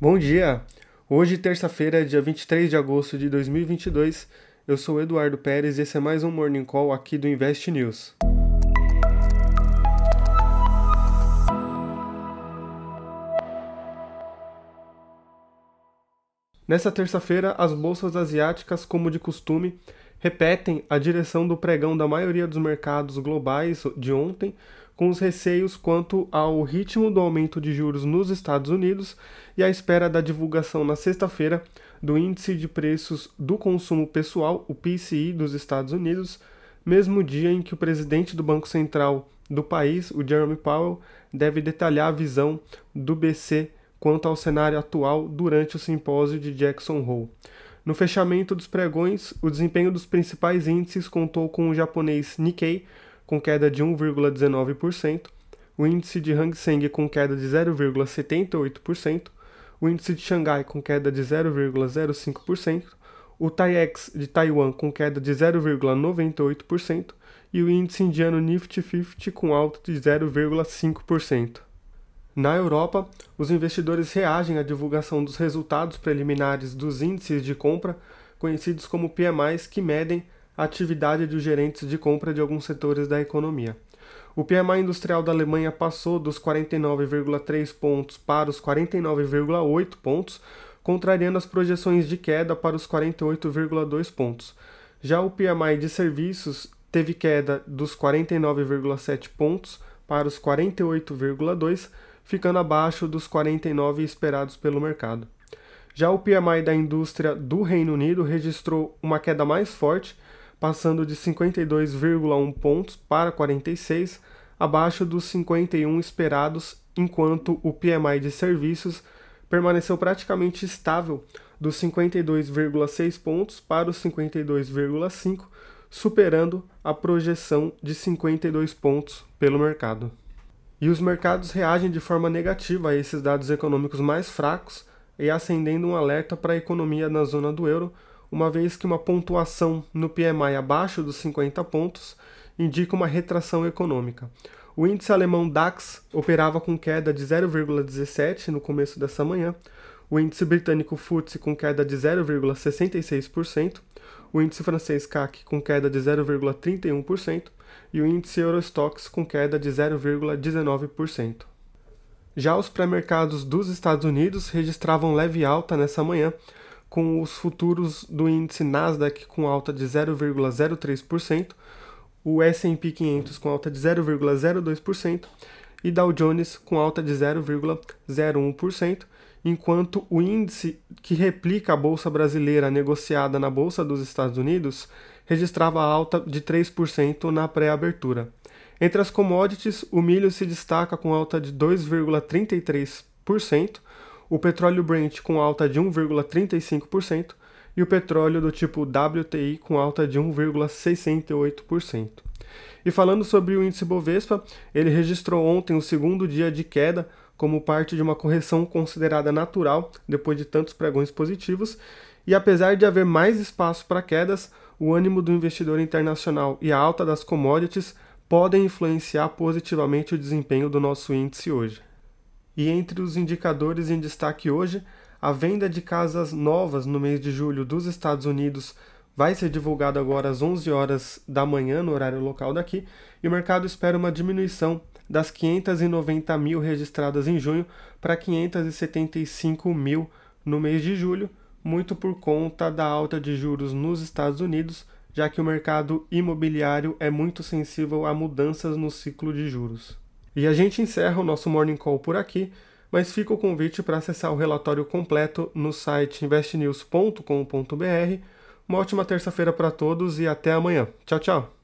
Bom dia! Hoje, terça-feira, dia 23 de agosto de 2022, eu sou Eduardo Pérez e esse é mais um Morning Call aqui do Invest News. Nessa terça-feira, as bolsas asiáticas, como de costume, repetem a direção do pregão da maioria dos mercados globais de ontem, com os receios quanto ao ritmo do aumento de juros nos Estados Unidos e à espera da divulgação na sexta-feira do Índice de Preços do Consumo Pessoal, o PCI, dos Estados Unidos, mesmo dia em que o presidente do Banco Central do país, o Jeremy Powell, deve detalhar a visão do BC quanto ao cenário atual durante o simpósio de Jackson Hole. No fechamento dos pregões, o desempenho dos principais índices contou com o japonês Nikkei com queda de 1,19%, o índice de Hang Seng com queda de 0,78%, o índice de Xangai com queda de 0,05%, o TAIEX de Taiwan com queda de 0,98% e o índice indiano Nifty 50 com alta de 0,5%. Na Europa, os investidores reagem à divulgação dos resultados preliminares dos índices de compra, conhecidos como PMIs, que medem a atividade dos gerentes de compra de alguns setores da economia. O PMI industrial da Alemanha passou dos 49,3 pontos para os 49,8 pontos, contrariando as projeções de queda para os 48,2 pontos. Já o PMI de serviços teve queda dos 49,7 pontos para os 48,2, ficando abaixo dos 49 esperados pelo mercado. Já o PMI da indústria do Reino Unido registrou uma queda mais forte, passando de 52,1 pontos para 46, abaixo dos 51 esperados, enquanto o PMI de serviços permaneceu praticamente estável dos 52,6 pontos para os 52,5, superando a projeção de 52 pontos pelo mercado. E os mercados reagem de forma negativa a esses dados econômicos mais fracos e acendendo um alerta para a economia na zona do euro, uma vez que uma pontuação no PMI abaixo dos 50 pontos indica uma retração econômica. O índice alemão DAX operava com queda de 0,17 no começo dessa manhã, o índice britânico FTSE com queda de 0,66%, o índice francês CAC com queda de 0,31% e o índice Eurostox com queda de 0,19%. Já os pré-mercados dos Estados Unidos registravam leve alta nessa manhã, com os futuros do índice Nasdaq com alta de 0,03%, o S&P 500 com alta de 0,02% e Dow Jones com alta de 0,01%, enquanto o índice que replica a bolsa brasileira negociada na bolsa dos Estados Unidos registrava alta de 3% na pré-abertura. Entre as commodities, o milho se destaca com alta de 2,33%, o petróleo Brent com alta de 1,35% e o petróleo do tipo WTI com alta de 1,68%. E falando sobre o índice Bovespa, ele registrou ontem o segundo dia de queda como parte de uma correção considerada natural depois de tantos pregões positivos, e apesar de haver mais espaço para quedas, o ânimo do investidor internacional e a alta das commodities podem influenciar positivamente o desempenho do nosso índice hoje. E entre os indicadores em destaque hoje, a venda de casas novas no mês de julho dos Estados Unidos vai ser divulgada agora às 11 horas da manhã, no horário local daqui, e o mercado espera uma diminuição das 590 mil registradas em junho para 575 mil no mês de julho, muito por conta da alta de juros nos Estados Unidos, já que o mercado imobiliário é muito sensível a mudanças no ciclo de juros. E a gente encerra o nosso Morning Call por aqui, mas fica o convite para acessar o relatório completo no site investnews.com.br. Uma ótima terça-feira para todos e até amanhã. Tchau, tchau!